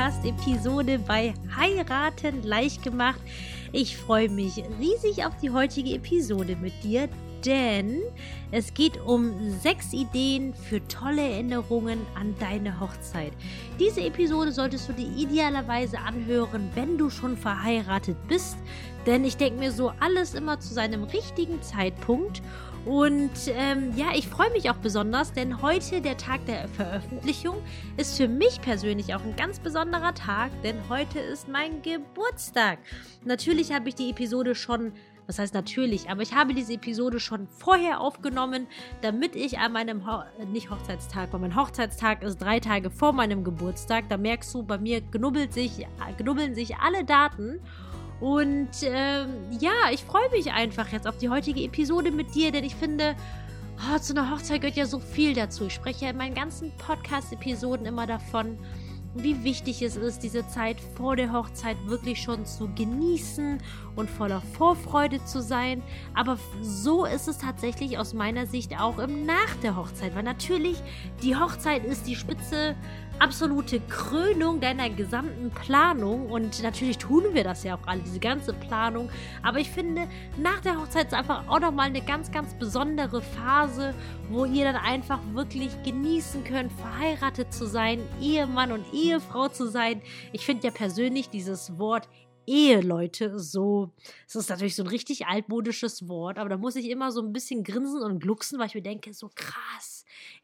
Podcast-Episode bei Heiraten leicht gemacht. Ich freue mich riesig auf die heutige Episode mit dir, denn es geht um sechs Ideen für tolle Erinnerungen an deine Hochzeit. Diese Episode solltest du dir idealerweise anhören, wenn du schon verheiratet bist, denn ich denke mir so alles immer zu seinem richtigen Zeitpunkt. Und ähm, ja, ich freue mich auch besonders, denn heute, der Tag der Veröffentlichung, ist für mich persönlich auch ein ganz besonderer Tag, denn heute ist mein Geburtstag. Natürlich habe ich die Episode schon was heißt natürlich, aber ich habe diese Episode schon vorher aufgenommen, damit ich an meinem, Ho nicht Hochzeitstag, weil mein Hochzeitstag ist drei Tage vor meinem Geburtstag. Da merkst du, bei mir knubbelt sich, knubbeln sich alle Daten. Und ähm, ja, ich freue mich einfach jetzt auf die heutige Episode mit dir, denn ich finde, oh, zu einer Hochzeit gehört ja so viel dazu. Ich spreche ja in meinen ganzen Podcast-Episoden immer davon, wie wichtig es ist, diese Zeit vor der Hochzeit wirklich schon zu genießen und voller Vorfreude zu sein. Aber so ist es tatsächlich aus meiner Sicht auch im Nach der Hochzeit, weil natürlich die Hochzeit ist die Spitze absolute Krönung deiner gesamten Planung. Und natürlich tun wir das ja auch alle, diese ganze Planung. Aber ich finde, nach der Hochzeit ist einfach auch nochmal eine ganz, ganz besondere Phase, wo ihr dann einfach wirklich genießen könnt, verheiratet zu sein, Ehemann und Ehefrau zu sein. Ich finde ja persönlich dieses Wort Eheleute so. Es ist natürlich so ein richtig altmodisches Wort, aber da muss ich immer so ein bisschen grinsen und glucksen, weil ich mir denke, so krass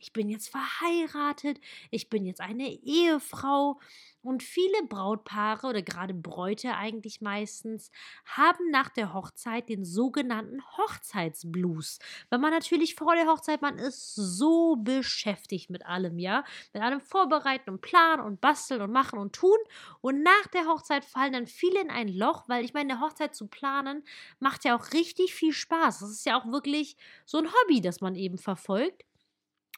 ich bin jetzt verheiratet, ich bin jetzt eine Ehefrau. Und viele Brautpaare oder gerade Bräute eigentlich meistens haben nach der Hochzeit den sogenannten Hochzeitsblues. Weil man natürlich vor der Hochzeit, man ist so beschäftigt mit allem, ja. Mit allem Vorbereiten und Planen und Basteln und Machen und Tun. Und nach der Hochzeit fallen dann viele in ein Loch, weil ich meine, eine Hochzeit zu planen macht ja auch richtig viel Spaß. Das ist ja auch wirklich so ein Hobby, das man eben verfolgt.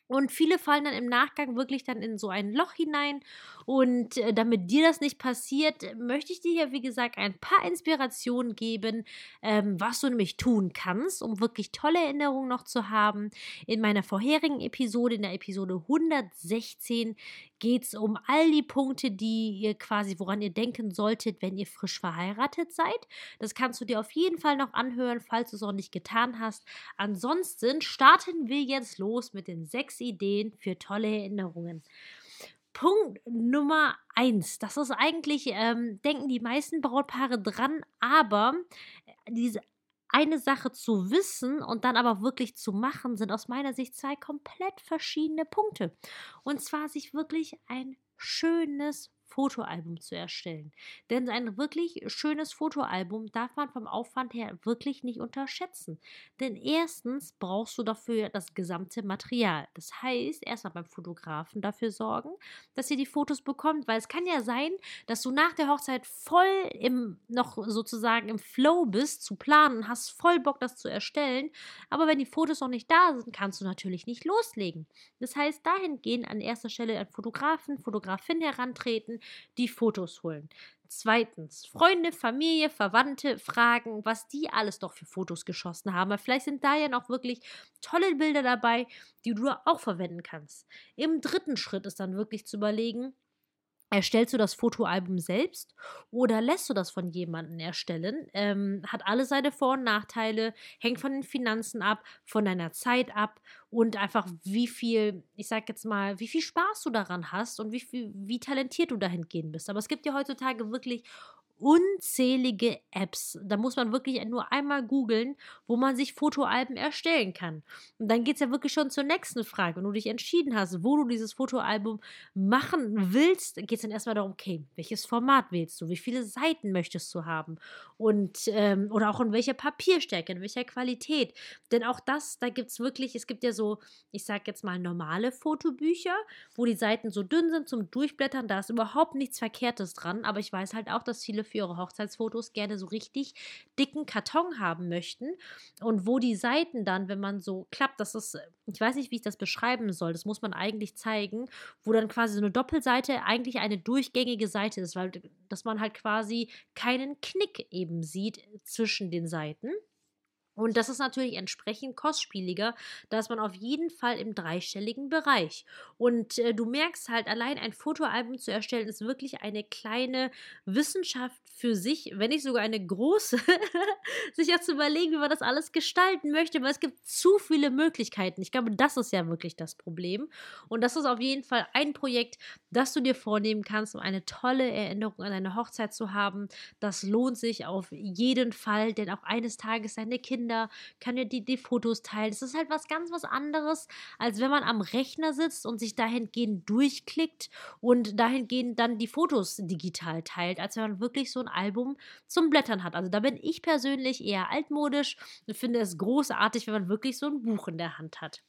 Und viele fallen dann im Nachgang wirklich dann in so ein Loch hinein. Und äh, damit dir das nicht passiert, möchte ich dir hier, wie gesagt, ein paar Inspirationen geben, ähm, was du nämlich tun kannst, um wirklich tolle Erinnerungen noch zu haben. In meiner vorherigen Episode, in der Episode 116, geht es um all die Punkte, die ihr quasi, woran ihr denken solltet, wenn ihr frisch verheiratet seid. Das kannst du dir auf jeden Fall noch anhören, falls du es noch nicht getan hast. Ansonsten starten wir jetzt los mit den sechs Ideen für tolle Erinnerungen. Punkt Nummer eins. Das ist eigentlich, ähm, denken die meisten Brautpaare dran, aber diese eine Sache zu wissen und dann aber wirklich zu machen, sind aus meiner Sicht zwei komplett verschiedene Punkte. Und zwar sich wirklich ein schönes Fotoalbum zu erstellen. Denn ein wirklich schönes Fotoalbum darf man vom Aufwand her wirklich nicht unterschätzen. Denn erstens brauchst du dafür das gesamte Material. Das heißt, erstmal beim Fotografen dafür sorgen, dass ihr die Fotos bekommt, weil es kann ja sein, dass du nach der Hochzeit voll im noch sozusagen im Flow bist zu planen, hast voll Bock das zu erstellen, aber wenn die Fotos noch nicht da sind, kannst du natürlich nicht loslegen. Das heißt, dahingehend an erster Stelle an Fotografen, Fotografin herantreten, die Fotos holen. Zweitens, Freunde, Familie, Verwandte fragen, was die alles doch für Fotos geschossen haben. vielleicht sind da ja noch wirklich tolle Bilder dabei, die du auch verwenden kannst. Im dritten Schritt ist dann wirklich zu überlegen, Erstellst du das Fotoalbum selbst oder lässt du das von jemandem erstellen? Ähm, hat alle seine Vor- und Nachteile, hängt von den Finanzen ab, von deiner Zeit ab und einfach wie viel, ich sag jetzt mal, wie viel Spaß du daran hast und wie, viel, wie talentiert du dahingehend bist. Aber es gibt ja heutzutage wirklich unzählige Apps. Da muss man wirklich nur einmal googeln, wo man sich Fotoalben erstellen kann. Und dann geht es ja wirklich schon zur nächsten Frage. Wenn du dich entschieden hast, wo du dieses Fotoalbum machen willst, geht es dann erstmal darum, okay, welches Format willst du? Wie viele Seiten möchtest du haben? Und ähm, oder auch in welcher Papierstärke, in welcher Qualität. Denn auch das, da gibt es wirklich, es gibt ja so, ich sag jetzt mal, normale Fotobücher, wo die Seiten so dünn sind zum Durchblättern. Da ist überhaupt nichts Verkehrtes dran. Aber ich weiß halt auch, dass viele für ihre Hochzeitsfotos gerne so richtig dicken Karton haben möchten und wo die Seiten dann, wenn man so klappt, das ist, ich weiß nicht, wie ich das beschreiben soll, das muss man eigentlich zeigen, wo dann quasi so eine Doppelseite eigentlich eine durchgängige Seite ist, weil dass man halt quasi keinen Knick eben sieht zwischen den Seiten. Und das ist natürlich entsprechend kostspieliger. Da ist man auf jeden Fall im dreistelligen Bereich. Und äh, du merkst halt, allein ein Fotoalbum zu erstellen, ist wirklich eine kleine Wissenschaft für sich, wenn nicht sogar eine große, sich ja zu überlegen, wie man das alles gestalten möchte, weil es gibt zu viele Möglichkeiten. Ich glaube, das ist ja wirklich das Problem. Und das ist auf jeden Fall ein Projekt, das du dir vornehmen kannst, um eine tolle Erinnerung an deine Hochzeit zu haben. Das lohnt sich auf jeden Fall, denn auch eines Tages deine Kinder Kinder, kann ja die, die Fotos teilen. Das ist halt was ganz was anderes, als wenn man am Rechner sitzt und sich dahingehend durchklickt und dahingehend dann die Fotos digital teilt, als wenn man wirklich so ein Album zum Blättern hat. Also da bin ich persönlich eher altmodisch und finde es großartig, wenn man wirklich so ein Buch in der Hand hat.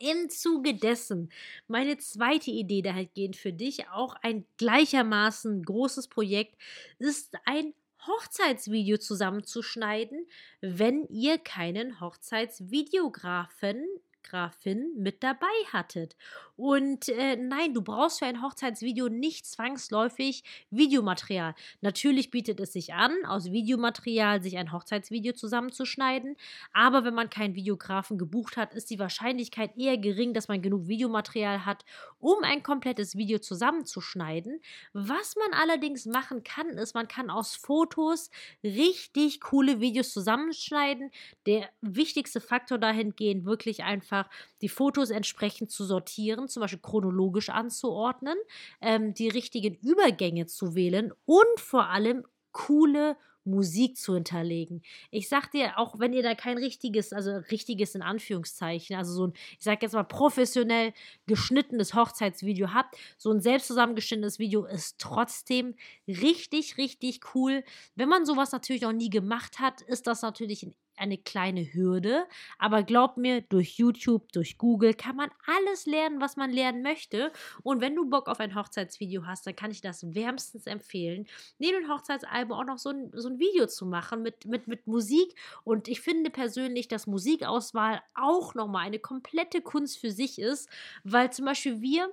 Im Zuge dessen, meine zweite Idee dahingehend für dich, auch ein gleichermaßen großes Projekt, ist ein Hochzeitsvideo zusammenzuschneiden, wenn ihr keinen Hochzeitsvideografen Fotografin mit dabei hattet. Und äh, nein, du brauchst für ein Hochzeitsvideo nicht zwangsläufig Videomaterial. Natürlich bietet es sich an, aus Videomaterial sich ein Hochzeitsvideo zusammenzuschneiden. Aber wenn man keinen Videografen gebucht hat, ist die Wahrscheinlichkeit eher gering, dass man genug Videomaterial hat, um ein komplettes Video zusammenzuschneiden. Was man allerdings machen kann, ist, man kann aus Fotos richtig coole Videos zusammenschneiden. Der wichtigste Faktor dahingehend wirklich einfach einfach die Fotos entsprechend zu sortieren, zum Beispiel chronologisch anzuordnen, ähm, die richtigen Übergänge zu wählen und vor allem coole Musik zu hinterlegen. Ich sag dir, auch wenn ihr da kein richtiges, also richtiges in Anführungszeichen, also so ein, ich sag jetzt mal professionell geschnittenes Hochzeitsvideo habt, so ein selbst zusammengeschnittenes Video ist trotzdem richtig, richtig cool. Wenn man sowas natürlich noch nie gemacht hat, ist das natürlich ein eine kleine Hürde, aber glaubt mir, durch YouTube, durch Google kann man alles lernen, was man lernen möchte. Und wenn du Bock auf ein Hochzeitsvideo hast, dann kann ich das wärmstens empfehlen, neben dem Hochzeitsalbum auch noch so ein, so ein Video zu machen mit, mit, mit Musik. Und ich finde persönlich, dass Musikauswahl auch nochmal eine komplette Kunst für sich ist, weil zum Beispiel wir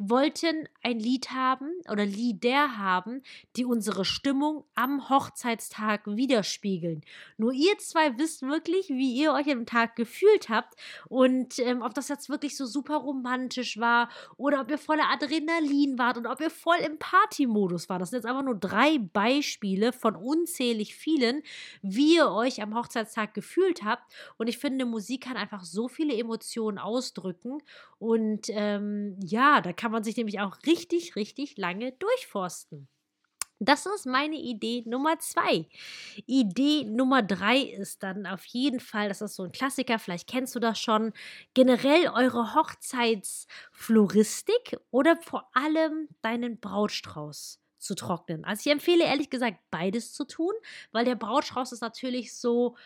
wollten ein Lied haben oder Lieder haben, die unsere Stimmung am Hochzeitstag widerspiegeln. Nur ihr zwei wisst wirklich, wie ihr euch am Tag gefühlt habt und ähm, ob das jetzt wirklich so super romantisch war oder ob ihr voller Adrenalin wart und ob ihr voll im Partymodus wart. Das sind jetzt einfach nur drei Beispiele von unzählig vielen, wie ihr euch am Hochzeitstag gefühlt habt. Und ich finde, Musik kann einfach so viele Emotionen ausdrücken und ähm, ja, da kann kann man sich nämlich auch richtig, richtig lange durchforsten. Das ist meine Idee Nummer zwei. Idee Nummer drei ist dann auf jeden Fall, das ist so ein Klassiker, vielleicht kennst du das schon, generell eure Hochzeitsfloristik oder vor allem deinen Brautstrauß zu trocknen. Also ich empfehle ehrlich gesagt beides zu tun, weil der Brautstrauß ist natürlich so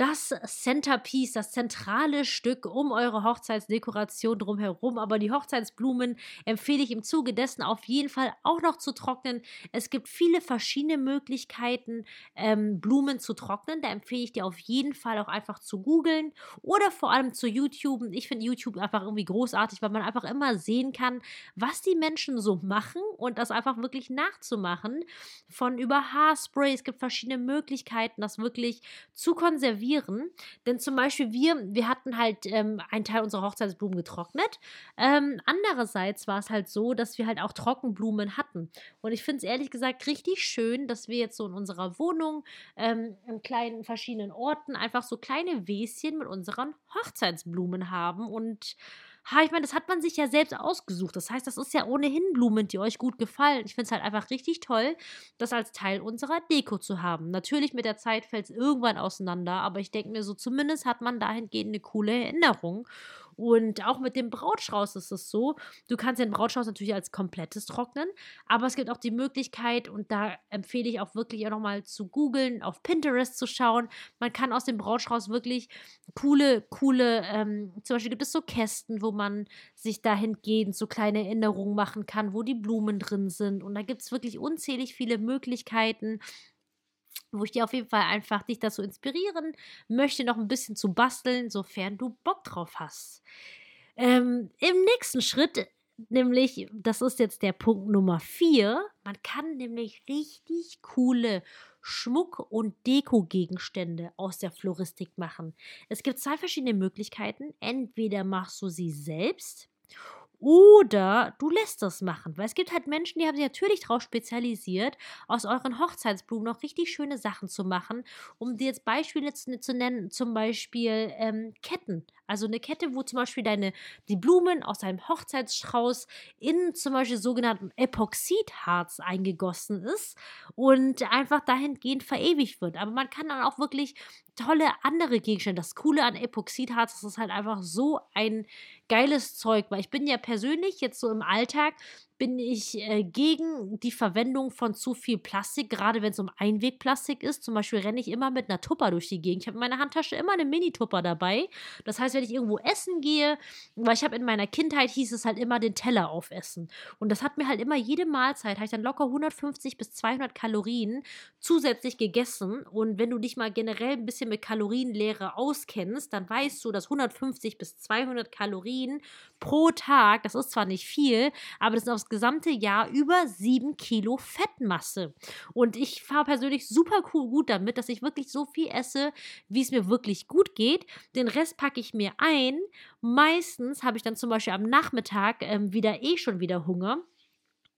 das Centerpiece, das zentrale Stück um eure Hochzeitsdekoration drumherum. Aber die Hochzeitsblumen empfehle ich im Zuge dessen auf jeden Fall auch noch zu trocknen. Es gibt viele verschiedene Möglichkeiten, ähm, Blumen zu trocknen. Da empfehle ich dir auf jeden Fall auch einfach zu googeln oder vor allem zu YouTube. Ich finde YouTube einfach irgendwie großartig, weil man einfach immer sehen kann, was die Menschen so machen und das einfach wirklich nachzumachen. Von über Haarspray. Es gibt verschiedene Möglichkeiten, das wirklich zu konservieren variieren. Denn zum Beispiel wir, wir hatten halt ähm, einen Teil unserer Hochzeitsblumen getrocknet. Ähm, andererseits war es halt so, dass wir halt auch Trockenblumen hatten. Und ich finde es ehrlich gesagt richtig schön, dass wir jetzt so in unserer Wohnung ähm, in kleinen verschiedenen Orten einfach so kleine Wäschen mit unseren Hochzeitsblumen haben und ha, ich meine, das hat man sich ja selbst ausgesucht. Das heißt, das ist ja ohnehin Blumen, die euch gut gefallen. Ich finde es halt einfach richtig toll, das als Teil unserer Deko zu haben. Natürlich mit der Zeit fällt es irgendwann auseinander, aber ich denke mir so, zumindest hat man dahingehend eine coole Erinnerung. Und auch mit dem Brautstrauß ist es so, du kannst den Brautstrauß natürlich als komplettes trocknen, aber es gibt auch die Möglichkeit, und da empfehle ich auch wirklich auch nochmal zu googeln, auf Pinterest zu schauen. Man kann aus dem Brautstrauß wirklich coole, coole, ähm, zum Beispiel gibt es so Kästen, wo man sich dahingehend so kleine Erinnerungen machen kann, wo die Blumen drin sind. Und da gibt es wirklich unzählig viele Möglichkeiten wo ich dir auf jeden Fall einfach dich dazu inspirieren möchte, noch ein bisschen zu basteln, sofern du Bock drauf hast. Ähm, Im nächsten Schritt nämlich, das ist jetzt der Punkt Nummer vier, man kann nämlich richtig coole Schmuck- und Deko-Gegenstände aus der Floristik machen. Es gibt zwei verschiedene Möglichkeiten. Entweder machst du sie selbst oder du lässt das machen. Weil es gibt halt Menschen, die haben sich natürlich darauf spezialisiert, aus euren Hochzeitsblumen noch richtig schöne Sachen zu machen. Um dir jetzt Beispiele zu, nennen, zum Beispiel ähm, Ketten. Also eine Kette, wo zum Beispiel deine, die Blumen aus einem Hochzeitsstrauß in zum Beispiel sogenannten Epoxidharz eingegossen ist und einfach dahingehend verewigt wird. Aber man kann dann auch wirklich tolle andere Gegenstände. Das Coole an Epoxidharz ist, es halt einfach so ein geiles Zeug, weil ich bin ja persönlich jetzt so im Alltag bin ich äh, gegen die Verwendung von zu viel Plastik, gerade wenn es um Einwegplastik ist. Zum Beispiel renne ich immer mit einer Tupper durch die Gegend. Ich habe in meiner Handtasche immer eine Mini-Tupper dabei. Das heißt, wenn ich irgendwo essen gehe, weil ich habe in meiner Kindheit hieß es halt immer den Teller aufessen. Und das hat mir halt immer jede Mahlzeit, habe ich dann locker 150 bis 200 Kalorien zusätzlich gegessen. Und wenn du dich mal generell ein bisschen mit Kalorienlehre auskennst, dann weißt du, dass 150 bis 200 Kalorien pro Tag, das ist zwar nicht viel, aber das sind aufs gesamte Jahr über sieben Kilo Fettmasse. Und ich fahre persönlich super cool gut damit, dass ich wirklich so viel esse, wie es mir wirklich gut geht. Den Rest packe ich mir ein. Meistens habe ich dann zum Beispiel am Nachmittag ähm, wieder eh schon wieder Hunger.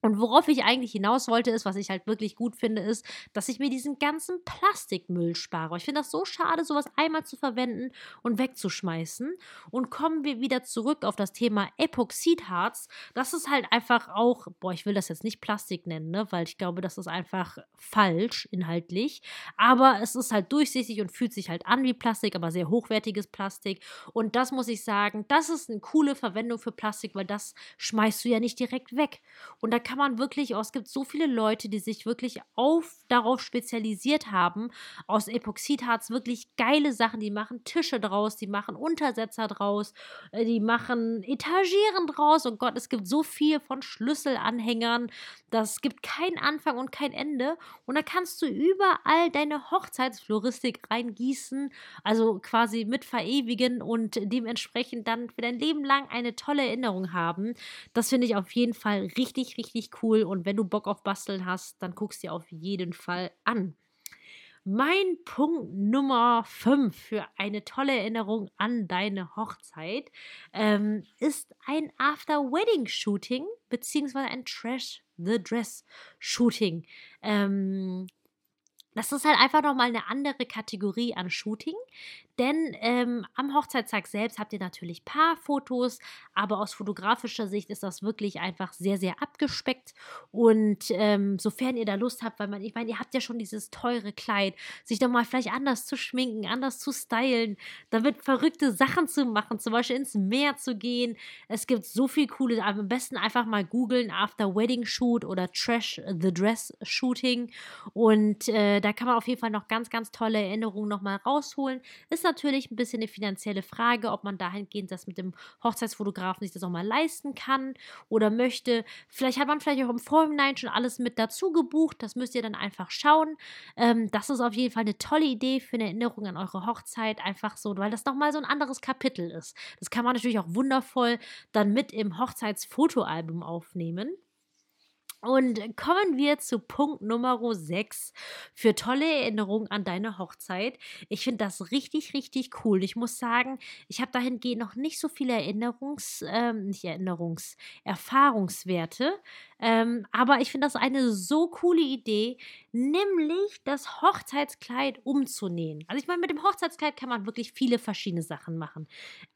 Und worauf ich eigentlich hinaus wollte, ist, was ich halt wirklich gut finde, ist, dass ich mir diesen ganzen Plastikmüll spare. Ich finde das so schade, sowas einmal zu verwenden und wegzuschmeißen. Und kommen wir wieder zurück auf das Thema Epoxidharz. Das ist halt einfach auch, boah, ich will das jetzt nicht Plastik nennen, ne, weil ich glaube, das ist einfach falsch inhaltlich. Aber es ist halt durchsichtig und fühlt sich halt an wie Plastik, aber sehr hochwertiges Plastik. Und das muss ich sagen, das ist eine coole Verwendung für Plastik, weil das schmeißt du ja nicht direkt weg. Und da kann kann man wirklich, oh, es gibt so viele Leute, die sich wirklich auf, darauf spezialisiert haben, aus Epoxidharz wirklich geile Sachen. Die machen Tische draus, die machen Untersetzer draus, äh, die machen Etagieren draus. Und Gott, es gibt so viel von Schlüsselanhängern. Das gibt keinen Anfang und kein Ende. Und da kannst du überall deine Hochzeitsfloristik reingießen, also quasi mit verewigen und dementsprechend dann für dein Leben lang eine tolle Erinnerung haben. Das finde ich auf jeden Fall richtig, richtig richtig cool und wenn du Bock auf Basteln hast, dann guckst dir auf jeden Fall an. Mein Punkt Nummer 5 für eine tolle Erinnerung an deine Hochzeit ähm, ist ein After-Wedding-Shooting beziehungsweise ein Trash the Dress-Shooting. Ähm, das ist halt einfach nochmal eine andere Kategorie an Shooting. Denn ähm, am Hochzeitstag selbst habt ihr natürlich Paarfotos, aber aus fotografischer Sicht ist das wirklich einfach sehr, sehr abgespeckt. Und ähm, sofern ihr da Lust habt, weil man, ich meine, ihr habt ja schon dieses teure Kleid, sich doch mal vielleicht anders zu schminken, anders zu stylen, damit verrückte Sachen zu machen, zum Beispiel ins Meer zu gehen. Es gibt so viel coole, am besten einfach mal googeln, After Wedding Shoot oder Trash the Dress Shooting. Und äh, da kann man auf jeden Fall noch ganz, ganz tolle Erinnerungen nochmal rausholen. Ist ist natürlich ein bisschen eine finanzielle Frage, ob man dahingehend das mit dem Hochzeitsfotografen sich das auch mal leisten kann oder möchte. Vielleicht hat man vielleicht auch im Vorhinein schon alles mit dazu gebucht. Das müsst ihr dann einfach schauen. Ähm, das ist auf jeden Fall eine tolle Idee für eine Erinnerung an eure Hochzeit. Einfach so, weil das nochmal so ein anderes Kapitel ist. Das kann man natürlich auch wundervoll dann mit im Hochzeitsfotoalbum aufnehmen. Und kommen wir zu Punkt Nummer 6 für tolle Erinnerungen an deine Hochzeit. Ich finde das richtig, richtig cool. Ich muss sagen, ich habe dahingehend noch nicht so viele Erinnerungs, ähm, nicht Erinnerungs, Erfahrungswerte. Ähm, aber ich finde das eine so coole Idee, nämlich das Hochzeitskleid umzunähen. Also ich meine, mit dem Hochzeitskleid kann man wirklich viele verschiedene Sachen machen.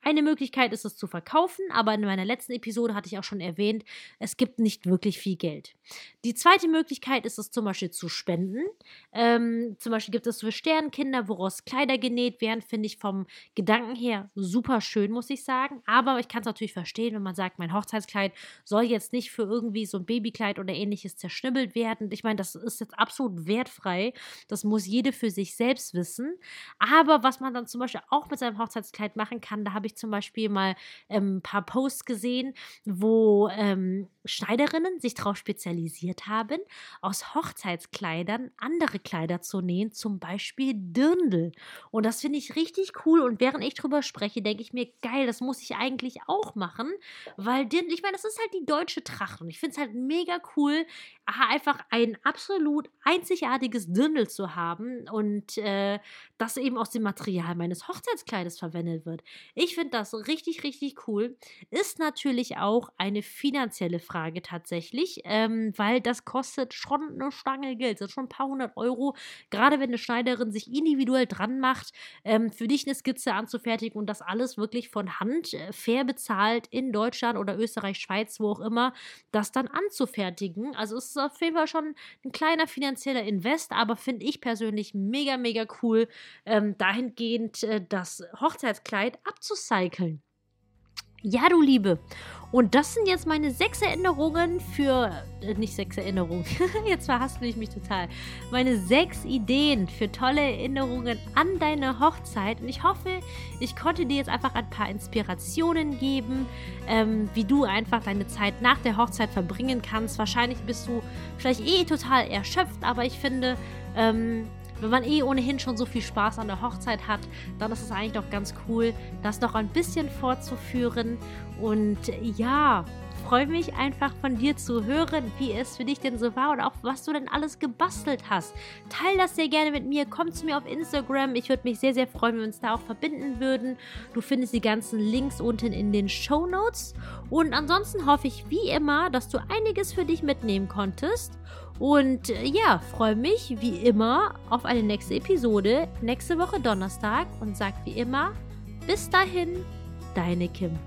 Eine Möglichkeit ist es zu verkaufen, aber in meiner letzten Episode hatte ich auch schon erwähnt, es gibt nicht wirklich viel Geld. Die zweite Möglichkeit ist es zum Beispiel zu spenden. Ähm, zum Beispiel gibt es für Sternkinder, woraus Kleider genäht werden, finde ich vom Gedanken her super schön, muss ich sagen. Aber ich kann es natürlich verstehen, wenn man sagt, mein Hochzeitskleid soll jetzt nicht für irgendwie so ein Baby Babykleid oder ähnliches zerschnibbelt werden. Ich meine, das ist jetzt absolut wertfrei. Das muss jede für sich selbst wissen. Aber was man dann zum Beispiel auch mit seinem Hochzeitskleid machen kann, da habe ich zum Beispiel mal ähm, ein paar Posts gesehen, wo ähm, Schneiderinnen sich darauf spezialisiert haben, aus Hochzeitskleidern andere Kleider zu nähen, zum Beispiel Dirndl. Und das finde ich richtig cool. Und während ich drüber spreche, denke ich mir, geil, das muss ich eigentlich auch machen, weil Dirndl, ich meine, das ist halt die deutsche Tracht. Und ich finde es halt mega cool, einfach ein absolut einzigartiges Dirndl zu haben und äh, das eben aus dem Material meines Hochzeitskleides verwendet wird. Ich finde das richtig, richtig cool. Ist natürlich auch eine finanzielle Frage tatsächlich, ähm, weil das kostet schon eine Stange Geld. Das sind schon ein paar hundert Euro. Gerade wenn eine Schneiderin sich individuell dran macht, ähm, für dich eine Skizze anzufertigen und das alles wirklich von Hand äh, fair bezahlt in Deutschland oder Österreich, Schweiz, wo auch immer, das dann anzufertigen. Also es ist auf jeden Fall schon ein kleiner finanzieller Invest, aber finde ich persönlich mega, mega cool, ähm, dahingehend äh, das Hochzeitskleid abzucyceln. Ja, du Liebe. Und das sind jetzt meine sechs Erinnerungen für. Äh, nicht sechs Erinnerungen. jetzt verhaspel ich mich total. Meine sechs Ideen für tolle Erinnerungen an deine Hochzeit. Und ich hoffe, ich konnte dir jetzt einfach ein paar Inspirationen geben, ähm, wie du einfach deine Zeit nach der Hochzeit verbringen kannst. Wahrscheinlich bist du vielleicht eh total erschöpft, aber ich finde. Ähm, wenn man eh ohnehin schon so viel Spaß an der Hochzeit hat, dann ist es eigentlich doch ganz cool, das noch ein bisschen fortzuführen. Und ja, freue mich einfach von dir zu hören, wie es für dich denn so war und auch was du denn alles gebastelt hast. Teil das sehr gerne mit mir, komm zu mir auf Instagram. Ich würde mich sehr, sehr freuen, wenn wir uns da auch verbinden würden. Du findest die ganzen Links unten in den Show Notes. Und ansonsten hoffe ich wie immer, dass du einiges für dich mitnehmen konntest. Und äh, ja, freue mich wie immer auf eine nächste Episode nächste Woche Donnerstag und sag wie immer, bis dahin, deine Kim.